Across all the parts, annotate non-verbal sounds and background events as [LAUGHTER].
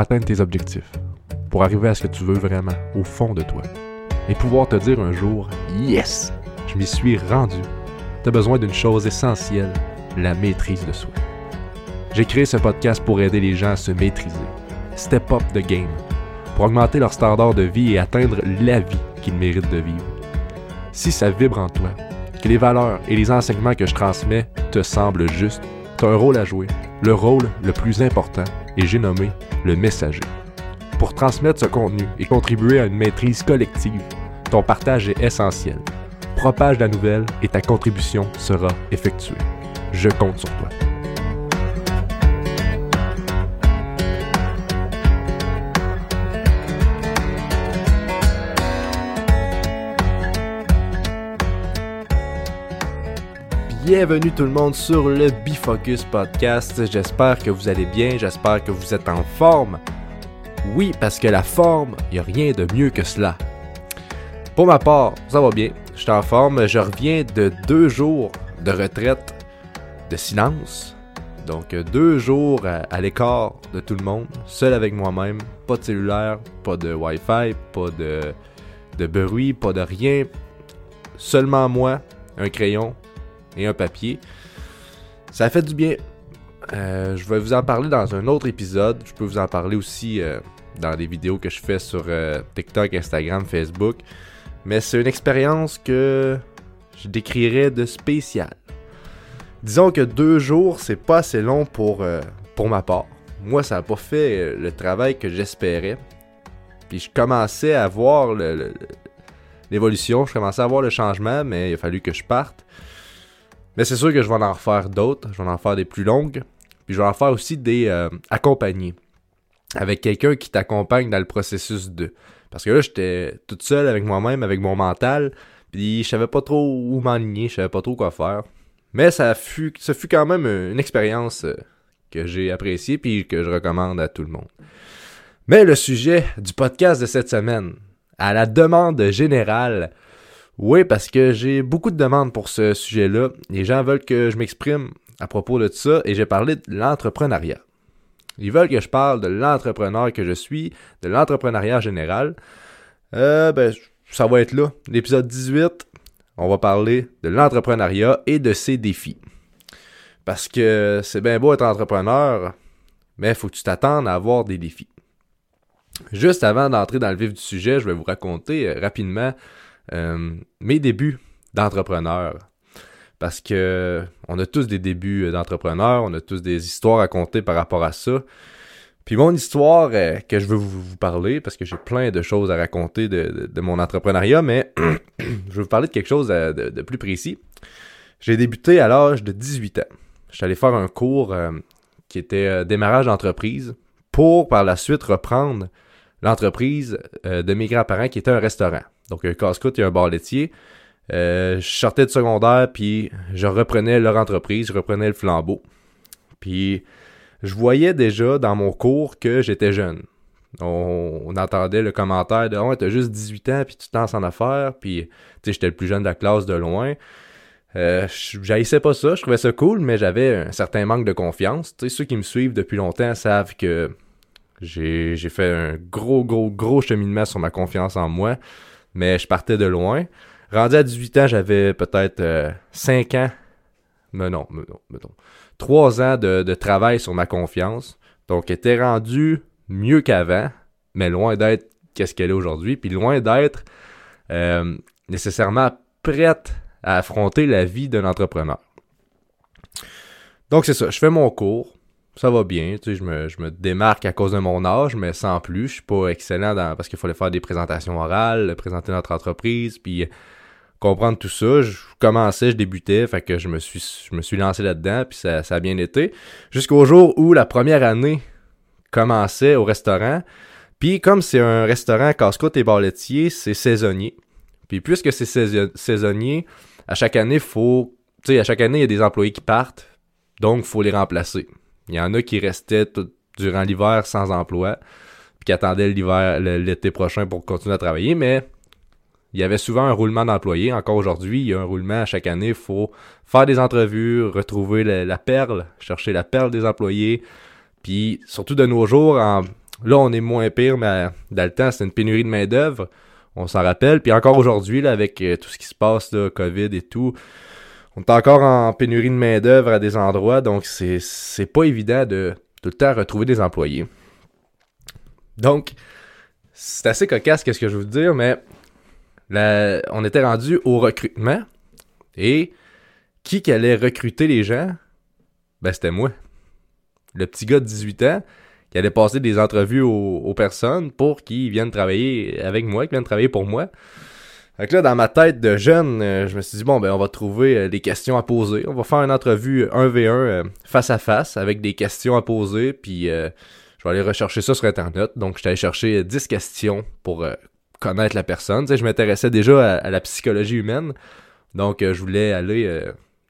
atteindre tes objectifs, pour arriver à ce que tu veux vraiment, au fond de toi, et pouvoir te dire un jour, yes, je m'y suis rendu. Tu as besoin d'une chose essentielle, la maîtrise de soi. J'ai créé ce podcast pour aider les gens à se maîtriser, step up the game, pour augmenter leur standard de vie et atteindre la vie qu'ils méritent de vivre. Si ça vibre en toi, que les valeurs et les enseignements que je transmets te semblent justes, tu as un rôle à jouer, le rôle le plus important, et j'ai nommé le messager. Pour transmettre ce contenu et contribuer à une maîtrise collective, ton partage est essentiel. Propage la nouvelle et ta contribution sera effectuée. Je compte sur toi. Bienvenue tout le monde sur le Bifocus Podcast. J'espère que vous allez bien, j'espère que vous êtes en forme. Oui, parce que la forme, il n'y a rien de mieux que cela. Pour ma part, ça va bien, je suis en forme, je reviens de deux jours de retraite de silence. Donc deux jours à, l'écart de tout le monde, seul avec moi-même, pas de cellulaire, pas de Wi-Fi, pas de, de bruit, pas de rien. Seulement moi, un crayon, et un papier. Ça fait du bien. Euh, je vais vous en parler dans un autre épisode. Je peux vous en parler aussi euh, dans des vidéos que je fais sur euh, TikTok, Instagram, Facebook. Mais c'est une expérience que je décrirais de spécial. Disons que deux jours, c'est pas assez long pour, pour ma part. Moi, ça n'a pas fait le travail que j'espérais. Puis je commençais à voir l'évolution, je commençais à voir le changement, mais il a fallu que je parte. Mais c'est sûr que je vais en refaire d'autres. Je vais en faire des plus longues. Puis je vais en faire aussi des euh, accompagnés. Avec quelqu'un qui t'accompagne dans le processus de. Parce que là, j'étais toute seule avec moi-même, avec mon mental. Puis je savais pas trop où m'enligner, je savais pas trop quoi faire. Mais ça fut, fut quand même une expérience euh, que j'ai appréciée puis que je recommande à tout le monde. Mais le sujet du podcast de cette semaine, à la demande générale, oui, parce que j'ai beaucoup de demandes pour ce sujet-là. Les gens veulent que je m'exprime à propos de ça et j'ai parlé de l'entrepreneuriat. Ils veulent que je parle de l'entrepreneur que je suis, de l'entrepreneuriat général. Euh, ben, ça va être là. L'épisode 18, on va parler de l'entrepreneuriat et de ses défis. Parce que c'est bien beau être entrepreneur, mais il faut que tu t'attendes à avoir des défis. Juste avant d'entrer dans le vif du sujet, je vais vous raconter euh, rapidement mes débuts d'entrepreneur. Parce que on a tous des débuts d'entrepreneur, on a tous des histoires à compter par rapport à ça. Puis mon histoire euh, que je veux vous, parler, parce que j'ai plein de choses à raconter de, mon entrepreneuriat, mais [CLEARS THROAT] je veux vous parler de quelque chose de, de plus précis. J'ai débuté à l'âge de 18 ans. Je suis allé faire un cours euh, qui était démarrage d'entreprise pour par la suite reprendre l'entreprise de mes grands-parents qui était un restaurant. Donc, un casse-croûte et un bar laitier. Euh, je sortais de secondaire, puis je reprenais leur entreprise, je reprenais le flambeau. Puis, je voyais déjà dans mon cours que j'étais jeune. On, entendait le commentaire de « Oh, t'as juste 18 ans, puis tu te lances en affaires. » Puis, tu sais, j'étais le plus jeune de la classe de loin. Euh, j'haïssais pas ça, je trouvais ça cool, mais j'avais un certain manque de confiance. Tu sais, ceux qui me suivent depuis longtemps savent que j'ai fait un gros, gros, gros cheminement sur ma confiance en moi mais je partais de loin. Rendu à 18 ans, j'avais peut-être 5 euh, ans, mais non, mais non, mais non, 3 ans de, travail sur ma confiance. Donc, était rendu mieux qu'avant, mais loin d'être qu'est-ce qu'elle est aujourd'hui, puis loin d'être euh, nécessairement prête à affronter la vie d'un entrepreneur. Donc, c'est ça, je fais mon cours ça va bien. Tu sais, je me, je me démarque à cause de mon âge, mais sans plus. Je suis pas excellent dans, parce qu'il fallait faire des présentations orales, présenter notre entreprise, puis comprendre tout ça. Je commençais, je débutais, fait que je me suis, je me suis lancé là-dedans, puis ça, ça a bien été. Jusqu'au jour où la première année commençait au restaurant. Puis comme c'est un restaurant casse-croûte et bar c'est saisonnier. Puis puisque c'est saisonnier, à chaque année, faut, tu sais, à chaque année, il y a des employés qui partent, donc faut les remplacer. Il y en a qui restaient durant l'hiver sans emploi, puis qui attendaient l'hiver, l'été prochain pour continuer à travailler, mais il y avait souvent un roulement d'employés. Encore aujourd'hui, il y a un roulement à chaque année. Il faut faire des entrevues, retrouver la, perle, chercher la perle des employés. Puis surtout de nos jours, Là, on est moins pire, mais dans le temps, c'était une pénurie de main-d'œuvre. On s'en rappelle. Puis encore aujourd'hui, avec euh, tout ce qui se passe, là, COVID et tout, on est encore en pénurie de main-d'œuvre à des endroits. Donc, c'est, pas évident de tout le temps retrouver des employés. Donc, c'est assez cocasse, qu'est-ce que je veux dire, mais on était rendu au recrutement. Et qui allait recruter les gens? Ben, c'était moi. Le petit gars de 18 ans qui allait passer des entrevues aux, personnes pour qu'ils viennent travailler avec moi, qu'ils viennent travailler pour moi. Fait là, dans ma tête de jeune, euh, je me suis dit, bon, ben, on va trouver euh, des questions à poser. On va faire une entrevue 1v1 euh, face à face avec des questions à poser, puis je vais aller rechercher ça sur Internet. Donc, j'étais allé chercher 10 questions pour connaître la personne. Je m'intéressais déjà à, la psychologie humaine. Donc, je voulais aller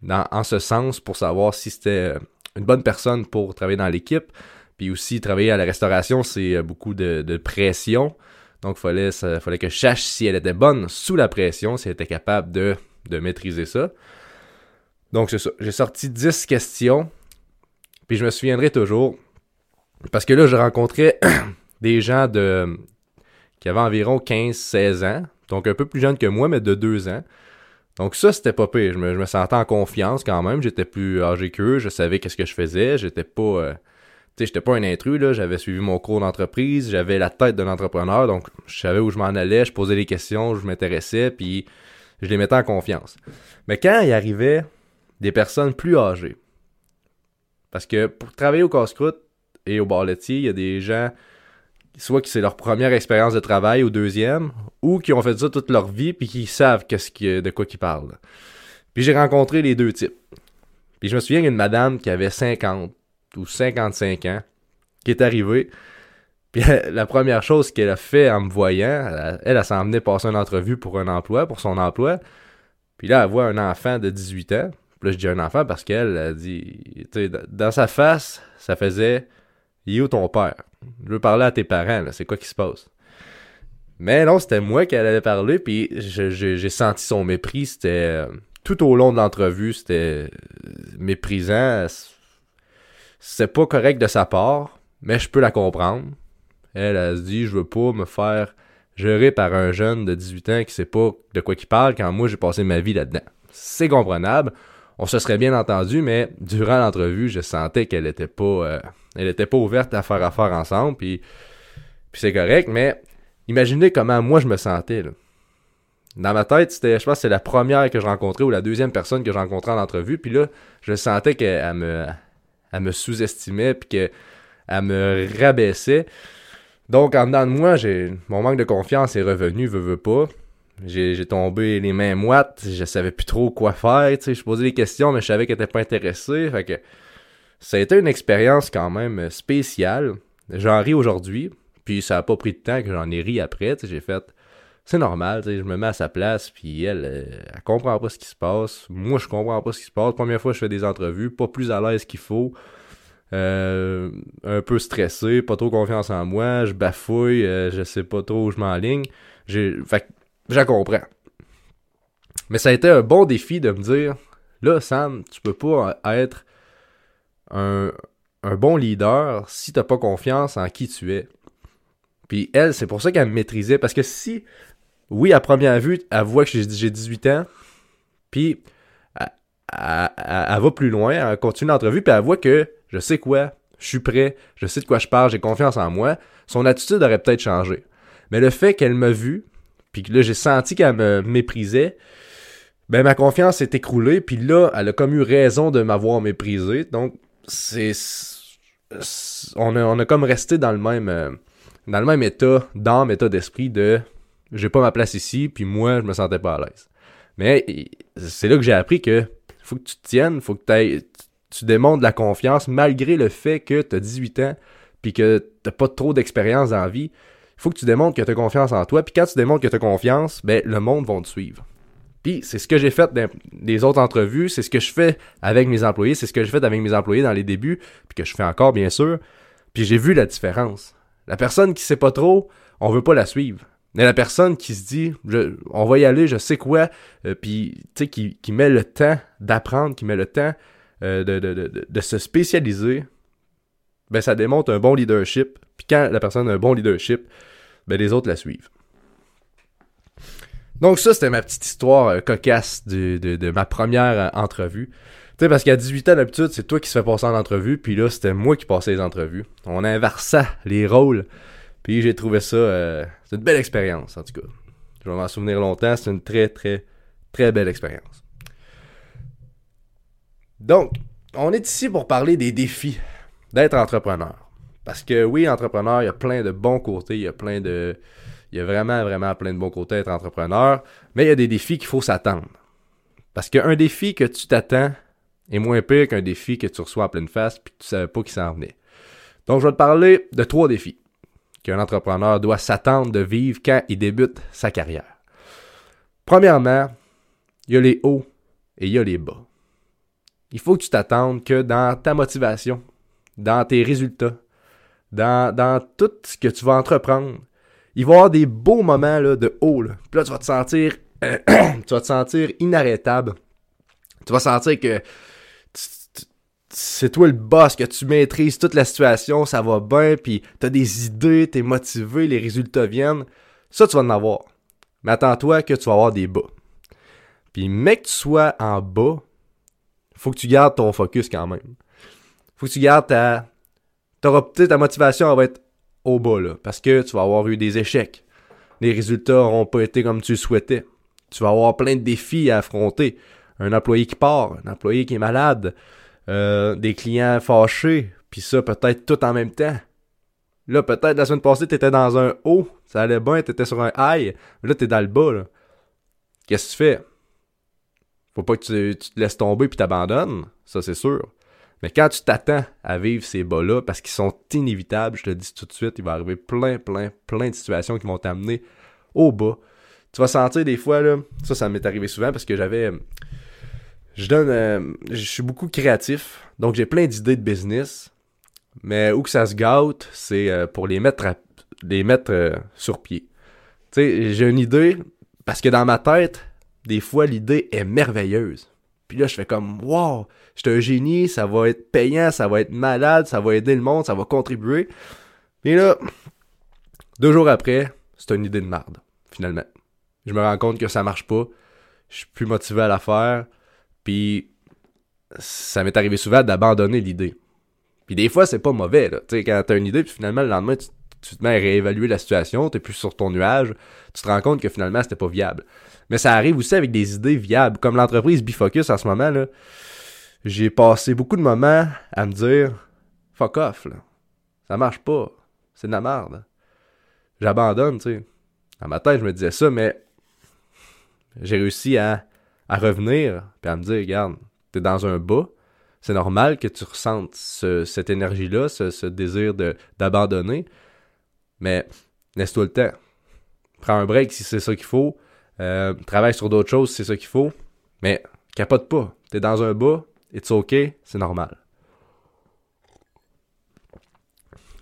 dans, en ce sens pour savoir si c'était une bonne personne pour travailler dans l'équipe. Puis aussi, travailler à la restauration, c'est euh, beaucoup de, pression. Donc, il fallait, que je sache si elle était bonne sous la pression, si elle était capable de, maîtriser ça. Donc, c'est ça. J'ai sorti 10 questions. Puis je me souviendrai toujours. Parce que là, je rencontrais [CLEARS THROAT] des gens de qui avaient environ 15-16 ans. Donc un peu plus jeunes que moi, mais de 2 ans. Donc ça, c'était pas pire. Je me, sentais en confiance quand même. J'étais plus âgé qu'eux. Je savais qu'est-ce que je faisais. J'étais pas... Euh, sais, j'étais pas un intrus. J'avais suivi mon cours d'entreprise. J'avais la tête d'un entrepreneur. Donc, je savais où je m'en allais. Je posais des questions. Je m'intéressais. Puis, je les mettais en confiance. Mais quand il arrivait des personnes plus âgées, parce que pour travailler au casse-croûte et au bar laitier, il y a des gens soit que c'est leur première expérience de travail ou deuxième, ou qui ont fait ça toute leur vie puis qui savent de quoi ils parlent. Puis j'ai rencontré les deux types. Puis je me souviens d'une madame qui avait 50 ou 55 ans qui est arrivée. Puis [LAUGHS] la première chose qu'elle a fait en me voyant, elle, elle, s'en venait passer une entrevue pour un emploi, pour son emploi. Puis là, elle voit un enfant de 18 ans. Puis là, je dis un enfant parce qu'elle a dit, dans sa face, ça faisait il est où ton père? Je veux parler à tes parents. C'est quoi qui se passe? Mais non, c'était moi qui allait parler, puis j'ai senti son mépris. C'était euh, tout au long de l'entrevue, c'était euh, méprisant. C'est pas correct de sa part, mais je peux la comprendre. Elle, a se dit, je veux pas me faire gérer par un jeune de 18 ans qui sait pas de quoi il parle quand moi j'ai passé ma vie là-dedans. C'est comprenable on se serait bien entendu, mais durant l'entrevue, je sentais qu'elle était pas euh, elle était pas ouverte à faire affaire ensemble, puis, c'est correct, mais imaginez comment moi je me sentais. Dans ma tête, c'était, je pense c'est la première que je rencontrais ou la deuxième personne que je rencontrais en entrevue, puis là, je sentais qu'elle me, elle me sous-estimait, puis qu'elle me rabaissait. Donc, en dedans de moi, mon manque de confiance est revenu, veux, veux pas. J'ai tombé les mains moites, je savais plus trop quoi faire, tu je posais des questions, mais je savais qu'elle était pas intéressée, fait que ça a été une expérience quand même spéciale. J'en ris aujourd'hui, puis ça a pas pris de temps que j'en ai ri après, j'ai fait, c'est normal, je me mets à sa place, puis elle, elle, comprend pas ce qui se passe, moi je comprends pas ce qui se passe, première fois je fais des entrevues, pas plus à l'aise qu'il faut, euh, un peu stressé, pas trop confiance en moi, je bafouille, euh, je sais pas trop où je m'enligne, j'ai, fait je comprends. Mais ça a été un bon défi de me dire, là, Sam, tu peux pas être un, bon leader si t'as pas confiance en qui tu es. Puis elle, c'est pour ça qu'elle me maîtrisait. Parce que si, oui, à première vue, elle voit que j'ai 18 ans, puis elle, va plus loin, elle continue l'entrevue, puis elle voit que je sais quoi, je suis prêt, je sais de quoi je parle, j'ai confiance en moi, son attitude aurait peut-être changé. Mais le fait qu'elle m'a vu, puis là j'ai senti qu'elle me méprisait, ben ma confiance s'est écroulée, puis là, elle a comme eu raison de m'avoir méprisé. Donc, c'est. On a, on a comme resté dans le même. Euh, dans le même état d'âme, état d'esprit de j'ai pas ma place ici, puis moi, je me sentais pas à l'aise. Mais c'est là que j'ai appris que faut que tu te tiennes, faut que tu démontres la confiance malgré le fait que tu as 18 ans, puis que t'as pas trop d'expérience dans la vie il faut que tu démontres que tu as confiance en toi. Puis quand tu démontres que tu as confiance, ben, le monde va te suivre. Puis c'est ce que j'ai fait dans les autres entrevues, c'est ce que je fais avec mes employés, c'est ce que j'ai fait avec mes employés dans les débuts, puis que je fais encore, bien sûr. Puis j'ai vu la différence. La personne qui sait pas trop, on veut pas la suivre. Mais la personne qui se dit, on va y aller, je sais quoi, euh, puis sais, qui, met le temps d'apprendre, qui met le temps euh, de, se spécialiser, ben ça démontre un bon leadership, Puis quand la personne a un bon leadership, ben les autres la suivent. Donc ça, c'était ma petite histoire euh, cocasse de, ma première euh, entrevue. Parce qu'à 18 ans, d'habitude, c'est toi qui se fais passer en entrevue, puis là, c'était moi qui passais les entrevues. On inversait les rôles, puis j'ai trouvé ça... Euh, c'est une belle expérience, en tout cas. Je vais m'en souvenir longtemps, c'est une très, très, très belle expérience. Donc, on est ici pour parler des défis d'être entrepreneur. Parce que oui, entrepreneur, il y a plein de bons côtés, il y a plein de il y a vraiment, vraiment plein de bons côtés à être entrepreneur, mais il y a des défis qu'il faut s'attendre. Parce qu'un défi que tu t'attends est moins pire qu'un défi que tu reçois en pleine face puis que tu savais pas qu'il s'en venait. Donc, je vais te parler de trois défis qu'un entrepreneur doit s'attendre de vivre quand il débute sa carrière. Premièrement, il y a les hauts et il y a les bas. Il faut que tu t'attendes que dans ta motivation, dans tes résultats, dans, tout ce que tu vas entreprendre, il va y avoir des beaux moments de haut. Là. Puis là, tu vas te sentir. [CLEARS THROAT] tu vas te sentir inarrêtable. Tu vas sentir que c'est toi le boss, que tu maîtrises toute la situation, ça va bien, puis t'as des idées, t'es motivé, les résultats viennent. Ça, tu vas en avoir. Mais attends-toi que tu vas avoir des bas. Puis, mec, que tu sois en bas, faut que tu gardes ton focus quand même. Faut que tu gardes ta. Ta motivation, elle va être au bas, là, parce que tu vas avoir eu des échecs. Les résultats n'auront pas été comme tu le souhaitais. Tu vas avoir plein de défis à affronter. Un employé qui part, un employé qui est malade, euh, des clients fâchés, puis ça peut-être tout en même temps. Là, peut-être la semaine passée, tu étais dans un haut, ça allait bien, tu étais sur un high, mais là, tu es dans le bas. Qu'est-ce que tu fais? Faut pas que tu, tu te laisses tomber puis t'abandonnes, ça c'est sûr. Mais quand tu t'attends à vivre ces bas-là, parce qu'ils sont inévitables, je te le dis tout de suite, il va arriver plein, plein, plein de situations qui vont t'amener au bas. Tu vas sentir des fois, là, ça, ça m'est arrivé souvent parce que j'avais. Je donne. Euh, je suis beaucoup créatif, donc j'ai plein d'idées de business. Mais où que ça se gâte, c'est euh, pour les mettre, les mettre euh, sur pied. Tu sais, j'ai une idée, parce que dans ma tête, des fois, l'idée est merveilleuse. Puis là, je fais comme, wow, je un génie, ça va être payant, ça va être malade, ça va aider le monde, ça va contribuer. Et là, deux jours après, c'est une idée de merde, finalement. Je me rends compte que ça marche pas. Je suis plus motivé à la faire. Puis, ça m'est arrivé souvent d'abandonner l'idée. Puis des fois, c'est pas mauvais, là. Tu sais, quand t'as une idée, puis finalement, le lendemain, tu, tu te mets à réévaluer la situation, t'es plus sur ton nuage, tu te rends compte que finalement, c'était pas viable. Mais ça arrive aussi avec des idées viables. Comme l'entreprise Bifocus en ce moment, là, j'ai passé beaucoup de moments à me dire fuck off, là. Ça marche pas. C'est de la merde. J'abandonne, tu sais. Dans ma tête, je me disais ça, mais j'ai réussi à, à revenir puis à me dire, regarde, t'es dans un bas. C'est normal que tu ressentes cette énergie-là, ce, désir d'abandonner. Mais laisse-toi le temps. Prends un break si c'est ça qu'il faut. Euh, travaille sur d'autres choses, c'est ça qu'il faut. Mais capote pas. T'es dans un bas, it's ok, c'est normal.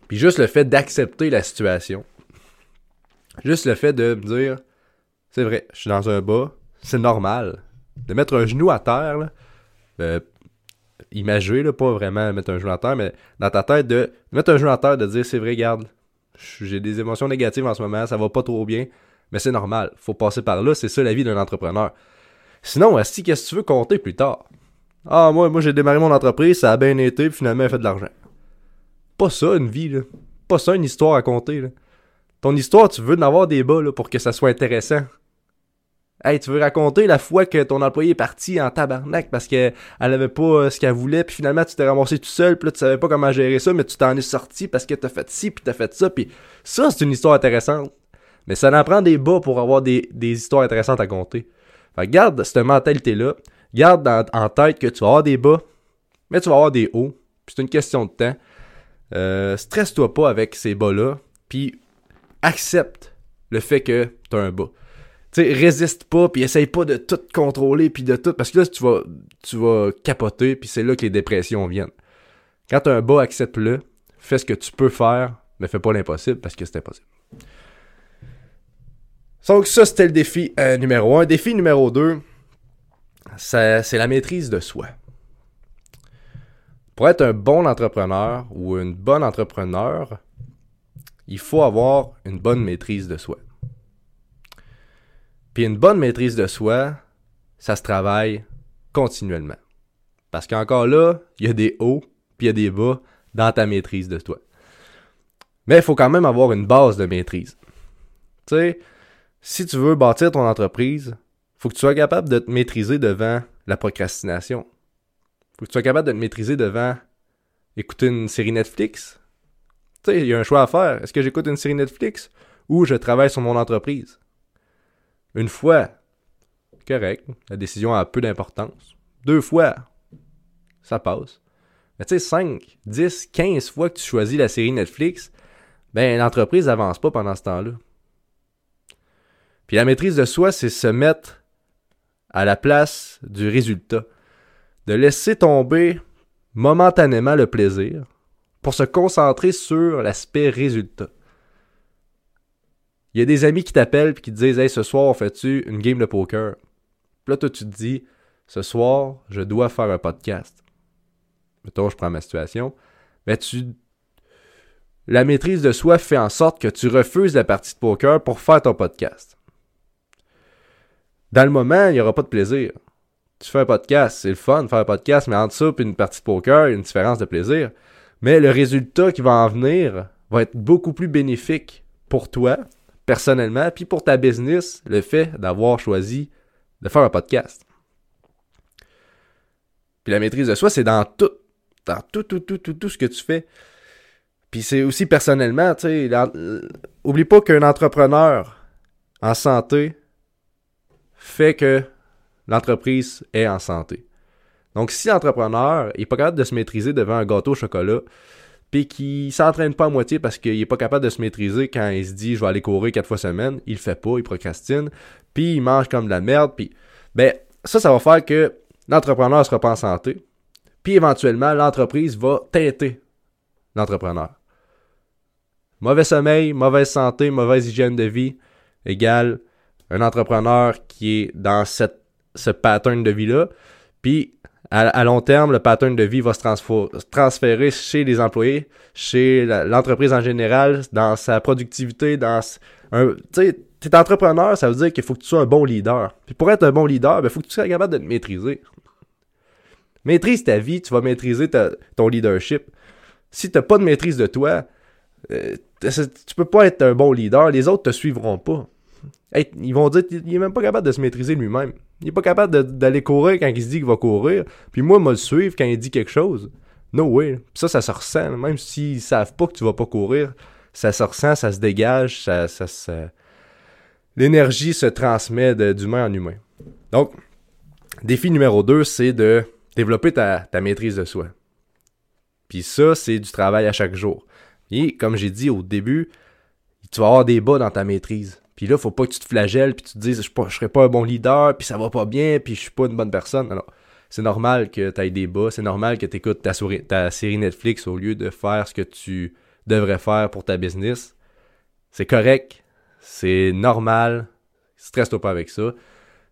Puis juste le fait d'accepter la situation, juste le fait de me dire, c'est vrai, je suis dans un bas, c'est normal. De mettre un genou à terre, là, euh, là, pas vraiment mettre un genou à terre, mais dans ta tête, de, mettre un genou à terre, de dire, c'est vrai, garde, j'ai des émotions négatives en ce moment, ça va pas trop bien, mais c'est normal. Faut passer par là, c'est ça la vie d'un entrepreneur. Sinon, si qu'est-ce que tu veux compter plus tard? Ah, moi, moi j'ai démarré mon entreprise, ça a bien été, puis finalement, elle fait de l'argent. Pas ça, une vie, là. Pas ça, une histoire à compter, là. Ton histoire, tu veux en avoir des bas, là, pour que ça soit intéressant. Hey, tu veux raconter la fois que ton employé est parti en tabarnak parce qu'elle avait pas euh, ce qu'elle voulait, puis finalement tu t'es ramassé tout seul, puis là tu savais pas comment gérer ça, mais tu t'en es sorti parce que t'as fait ci, puis t'as fait ça, puis ça c'est une histoire intéressante. Mais ça en prend des bas pour avoir des, histoires intéressantes à compter. Fait garde cette mentalité-là. Garde en tête que tu vas avoir des bas, mais tu vas avoir des hauts. c'est une question de temps. Euh, stresse-toi pas avec ces bas-là. Puis accepte le fait que tu as un bas. Sais, résiste pas, puis essaye pas de tout contrôler, puis de tout. Parce que là, tu vas, tu vas capoter, puis c'est là que les dépressions viennent. Quand un bas, accepte-le. Fais ce que tu peux faire, mais fais pas l'impossible parce que c'est impossible. Donc ça, c'était le défi euh, numéro 1. Défi numéro 2, c'est la maîtrise de soi. Pour être un bon entrepreneur ou une bonne entrepreneur, il faut avoir une bonne maîtrise de soi. Puis une bonne maîtrise de soi, ça se travaille continuellement. Parce qu'encore là, il y a des hauts, puis il y a des bas dans ta maîtrise de toi. Mais il faut quand même avoir une base de maîtrise. Tu sais, si tu veux bâtir ton entreprise, faut que tu sois capable de te maîtriser devant la procrastination. Faut que tu sois capable de te maîtriser devant écouter une série Netflix. Tu sais, il y a un choix à faire. Est-ce que j'écoute une série Netflix ou je travaille sur mon entreprise? Une fois, correct, la décision a peu d'importance. Deux fois, ça passe. Mais tu sais, 5, 10, 15 fois que tu choisis la série Netflix, ben l'entreprise n'avance pas pendant ce temps-là. Puis la maîtrise de soi, c'est se mettre à la place du résultat. De laisser tomber momentanément le plaisir pour se concentrer sur l'aspect résultat. Il y a des amis qui t'appellent et qui te disent Hey, ce soir, on fait-tu une game de poker? Puis là, toi, tu te dis Ce soir, je dois faire un podcast. Mettons, je prends ma situation. Mais tu. La maîtrise de soi fait en sorte que tu refuses la partie de poker pour faire ton podcast. Dans le moment, il n'y aura pas de plaisir. Tu fais un podcast, c'est le fun de faire un podcast, mais entre ça et une partie de poker, y a une différence de plaisir. Mais le résultat qui va en venir va être beaucoup plus bénéfique pour toi, personnellement, puis pour ta business, le fait d'avoir choisi de faire un podcast. Puis la maîtrise de soi, c'est dans tout, dans tout, tout, tout, tout, tout ce que tu fais. Puis c'est aussi personnellement, tu sais, oublie pas qu'un entrepreneur en santé fait que l'entreprise est en santé. Donc si l'entrepreneur n'est pas capable de se maîtriser devant un gâteau au chocolat, puis qu'il s'entraîne pas à moitié parce qu'il est pas capable de se maîtriser quand il se dit je vais aller courir quatre fois semaine, il le fait pas, il procrastine, puis il mange comme de la merde, puis ben ça ça va faire que l'entrepreneur sera pas en santé, puis éventuellement l'entreprise va têter l'entrepreneur. Mauvais sommeil, mauvaise santé, mauvaise hygiène de vie égale un entrepreneur qui est dans ce pattern de vie-là. Puis, à, long terme, le pattern de vie va se transférer chez les employés, chez l'entreprise en général, dans sa productivité, dans un... Tu entrepreneur, ça veut dire qu'il faut que tu sois un bon leader. Puis pour être un bon leader, il ben, faut que tu sois capable de te maîtriser. Maîtrise ta vie, tu vas maîtriser ton leadership. Si tu n'as pas de maîtrise de toi, euh, tu peux pas être un bon leader, les autres te suivront pas ils vont dire qu'il est même pas capable de se maîtriser lui-même. Il est pas capable d'aller courir quand il se dit qu'il va courir. Puis moi, moi le suivre quand il dit quelque chose. No way. Puis ça, ça se ressent. Même s'ils savent pas que tu vas pas courir, ça se ressent, ça se dégage, ça, ça, l'énergie se transmet d'humain en humain. Donc, défi numéro 2, c'est de développer ta, ta maîtrise de soi. Puis ça, c'est du travail à chaque jour. Et comme j'ai dit au début, tu vas avoir des bas dans ta maîtrise. Puis là, faut pas que tu te flagelles, puis tu te dises, je, ne serai pas un bon leader, puis ça va pas bien, puis je suis pas une bonne personne. Alors, c'est normal que tu aies des bas, c'est normal que tu écoutes ta, ta série Netflix au lieu de faire ce que tu devrais faire pour ta business. C'est correct, c'est normal, stresse-toi pas avec ça.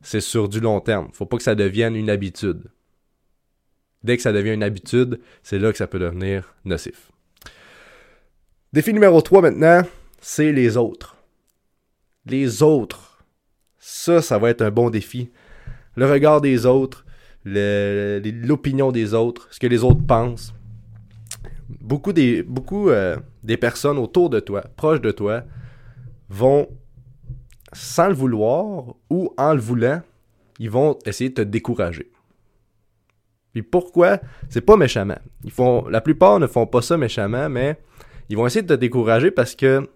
C'est sur du long terme. Faut pas que ça devienne une habitude. Dès que ça devient une habitude, c'est là que ça peut devenir nocif. Défi numéro 3 maintenant, c'est les autres les autres. Ça, ça va être un bon défi. Le regard des autres, l'opinion des autres, ce que les autres pensent. Beaucoup des, beaucoup, euh, des personnes autour de toi, proches de toi, vont, sans le vouloir ou en le voulant, ils vont essayer de te décourager. Puis pourquoi? C'est pas méchamment. Ils font, la plupart ne font pas ça méchamment, mais ils vont essayer de te décourager parce que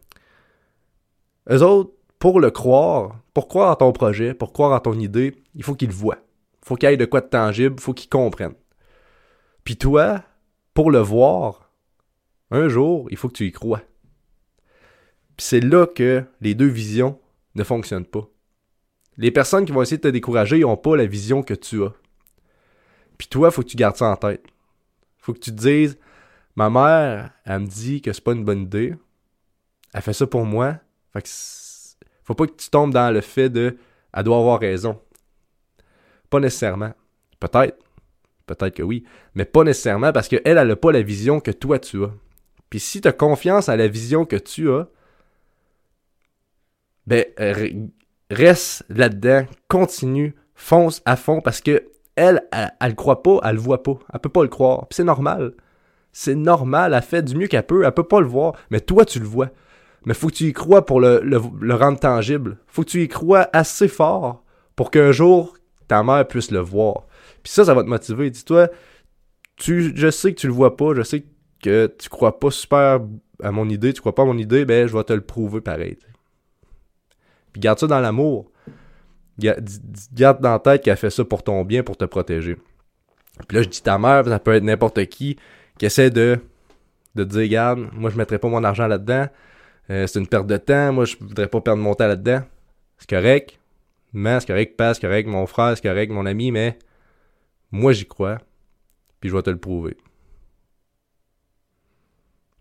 eux autres, pour le croire, pour croire à ton projet, pour croire à ton idée, il faut qu'il le voit. Il faut qu'il ait de quoi de tangible, il faut qu'il comprenne. Puis toi, pour le voir, un jour, il faut que tu y crois. Puis c'est là que les deux visions ne fonctionnent pas. Les personnes qui vont essayer de te décourager n'ont pas la vision que tu as. Puis toi, il faut que tu gardes ça en tête. Il faut que tu te dises, ma mère, elle me dit que c'est pas une bonne idée. Elle fait ça pour moi. Fait que faut pas que tu tombes dans le fait de elle doit avoir raison. Pas nécessairement. Peut-être. Peut-être que oui. Mais pas nécessairement parce qu'elle, elle n'a pas la vision que toi tu as. Puis si tu as confiance à la vision que tu as, ben, reste là-dedans, continue, fonce à fond parce que elle, elle, le croit pas, elle le voit pas. Elle peut pas le croire. Puis c'est normal. C'est normal, elle fait du mieux qu'elle peut, elle peut pas le voir, mais toi tu le vois. Mais faut que tu y crois pour le, le, rendre tangible. Faut que tu y crois assez fort pour qu'un jour ta mère puisse le voir. Puis ça, ça va te motiver. Dis-toi, tu, je sais que tu le vois pas, je sais que tu crois pas super à mon idée, tu crois pas à mon idée, ben je vais te le prouver pareil. Puis garde ça dans l'amour. Garde dans la tête qu'elle fait ça pour ton bien, pour te protéger. Puis là, je dis ta mère, ça peut être n'importe qui qui essaie de, de dire, regarde, moi je mettrai pas mon argent là-dedans, euh, c'est une perte de temps, moi je voudrais pas perdre mon temps là-dedans. C'est correct, mais c'est correct, pas c'est correct, mon frère, c'est correct, mon ami, mais moi j'y crois, puis je vais te le prouver.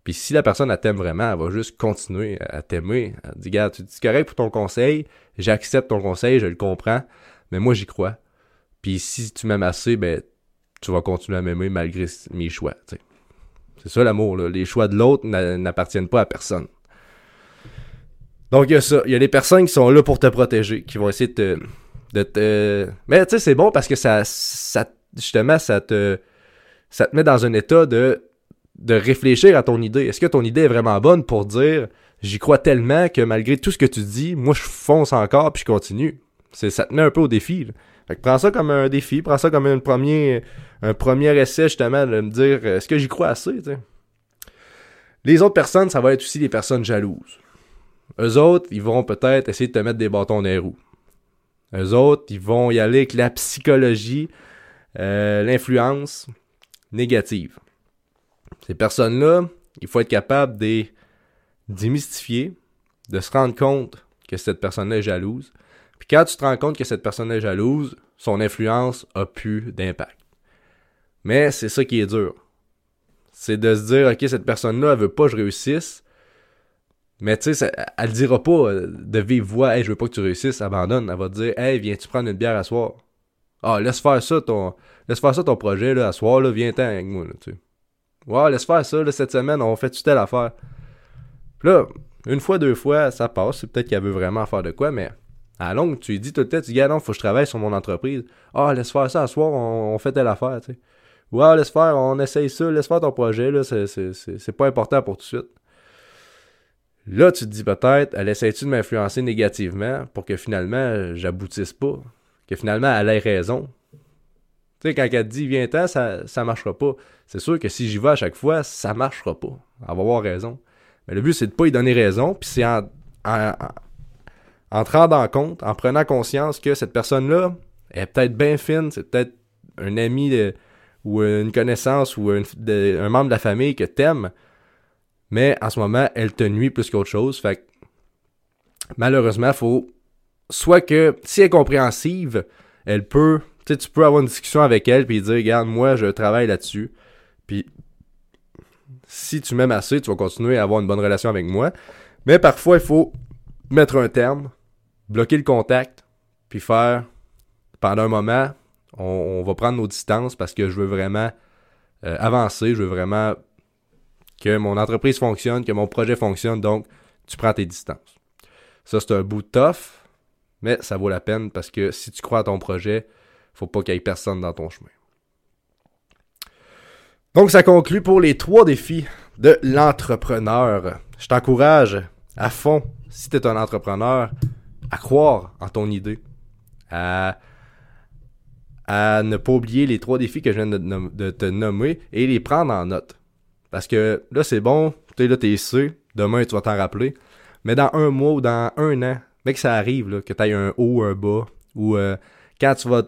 Puis si la personne elle t'aime vraiment, elle va juste continuer à t'aimer. Elle dit, regarde, tu dis correct pour ton conseil, j'accepte ton conseil, je le comprends, mais moi j'y crois. Puis si tu m'aimes assez, ben tu vas continuer à m'aimer malgré mes choix. C'est ça l'amour. Les choix de l'autre n'appartiennent pas à personne. Donc il y a ça. Il y a des personnes qui sont là pour te protéger, qui vont essayer de te. Mais tu sais, c'est bon parce que ça, ça. Justement, ça te. Ça te met dans un état de de réfléchir à ton idée. Est-ce que ton idée est vraiment bonne pour dire j'y crois tellement que malgré tout ce que tu dis, moi je fonce encore puis je continue? C'est, ça te met un peu au défi. Fait que prends ça comme un défi, prends ça comme un premier, un premier essai justement de me dire est-ce que j'y crois assez, t'sais? Les autres personnes, ça va être aussi des personnes jalouses. Eux autres, ils vont peut-être essayer de te mettre des bâtons dans les roues. Eux autres, ils vont y aller avec la psychologie, euh, l'influence négative. Ces personnes-là, il faut être capable de démystifier, de se rendre compte que cette personne-là est jalouse. Puis quand tu te rends compte que cette personne est jalouse, son influence a plus d'impact. Mais c'est ça qui est dur. C'est de se dire, OK, cette personne-là, elle veut pas que je réussisse. Mais tu sais, elle dira pas de vive voix, hey, je veux pas que tu réussisses, abandonne. Elle va te dire, hey, viens-tu prendre une bière à soir? Ah, laisse faire ça ton, laisse faire ça ton projet, là, à soir, là, viens-t'en avec moi, là, tu. Ouais, laisse faire ça, cette semaine, on fait telle affaire? Puis là, une fois, deux fois, ça passe. C'est peut-être qu'elle veut vraiment faire de quoi, mais à longue, tu lui dis tout le temps, tu dis, ah non, faut que je travaille sur mon entreprise. Ah, laisse faire ça, à soir, on, fait telle affaire, tu sais. Ouais, laisse faire, on essaye ça, laisse faire ton projet, là, c'est pas important pour tout de suite. Là, tu te dis peut-être, elle essaie-tu de m'influencer négativement pour que finalement, j'aboutisse pas? Que finalement, elle ait raison? Tu sais, quand elle te dit viens-t'en, ça, ça marchera pas. C'est sûr que si j'y vais à chaque fois, ça marchera pas. Elle va avoir raison. Mais le but, c'est de pas y donner raison, puis c'est en, en, en, te rendant compte, en prenant conscience que cette personne-là est peut-être bien fine, c'est peut-être un ami ou une connaissance ou un, membre de la famille que t'aimes, mais en ce moment, elle te nuit plus qu'autre chose. Fait que, malheureusement, faut soit que si elle est compréhensive, elle peut tu peux avoir une discussion avec elle puis dire regarde moi je travaille là-dessus puis si tu m'aimes assez tu vas continuer à avoir une bonne relation avec moi mais parfois il faut mettre un terme bloquer le contact puis faire pendant un moment on, va prendre nos distances parce que je veux vraiment euh, avancer je veux vraiment que mon entreprise fonctionne que mon projet fonctionne donc tu prends tes distances ça c'est un bout de tough mais ça vaut la peine parce que si tu crois à ton projet faut pas qu'il y ait personne dans ton chemin. Donc ça conclut pour les trois défis de l'entrepreneur. Je t'encourage à fond, si tu es un entrepreneur, à croire en ton idée, à, à ne pas oublier les trois défis que je viens de, te nommer et les prendre en note. Parce que là, c'est bon, tu es là, tu es demain, tu vas t'en rappeler. Mais dans un mois ou dans un an, que ça arrive, là, que tu aies un haut, un bas, ou euh, quand tu vas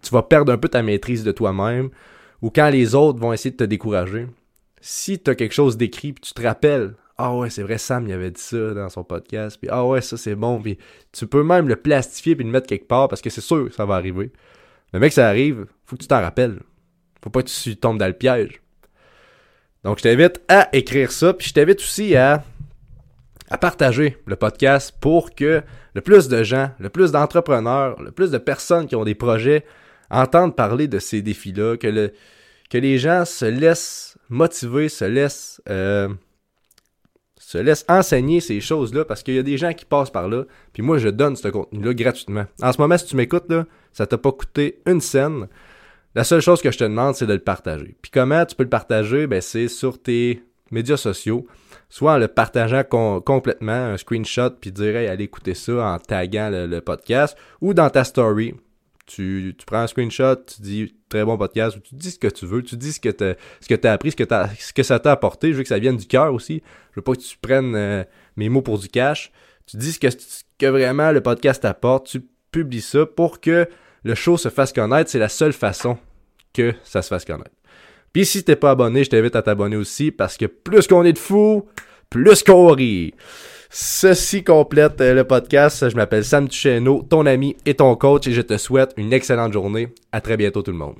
tu vas perdre un peu ta maîtrise de toi-même, ou quand les autres vont essayer de te décourager, si tu as quelque chose d'écrit, puis tu te rappelles, ah ouais, c'est vrai, Sam, il avait dit ça dans son podcast, puis ah ouais, ça c'est bon, puis tu peux même le plastifier puis le mettre quelque part parce que c'est sûr que ça va arriver. Mais mec, ça arrive, faut que tu t'en rappelles. Faut pas que tu tombes dans le piège. Donc, je t'invite à écrire ça, puis je t'invite aussi à, à partager le podcast pour que le plus de gens, le plus d'entrepreneurs, le plus de personnes qui ont des projets entendre parler de ces défis-là, que, le, que les gens se laissent motiver, se laissent, euh, se laisse enseigner ces choses-là parce qu'il y a des gens qui passent par là. Puis moi, je donne ce contenu-là gratuitement. En ce moment, si tu m'écoutes, ça t'a pas coûté une scène. La seule chose que je te demande, c'est de le partager. Puis comment tu peux le partager? Ben, c'est sur tes médias sociaux. Soit en le partageant complètement, un screenshot, puis dire allez écouter ça en taguant le, podcast, ou dans ta story. Tu, prends un screenshot, tu dis très bon podcast, ou tu dis ce que tu veux, tu dis ce que tu as appris, ce que, as, ce que ça t'a apporté. Je veux que ça vienne du cœur aussi. Je veux pas que tu prennes euh, mes mots pour du cash. Tu dis ce que, ce que vraiment le podcast t'apporte, tu publies ça pour que le show se fasse connaître. C'est la seule façon que ça se fasse connaître. Puis si t'es pas abonné, je t'invite à t'abonner aussi parce que plus qu'on est de fous, plus qu'on rit. Ceci complète euh, le podcast. Je m'appelle Sam Tucheno, ton ami et ton coach, et je te souhaite une excellente journée. À très bientôt tout le monde.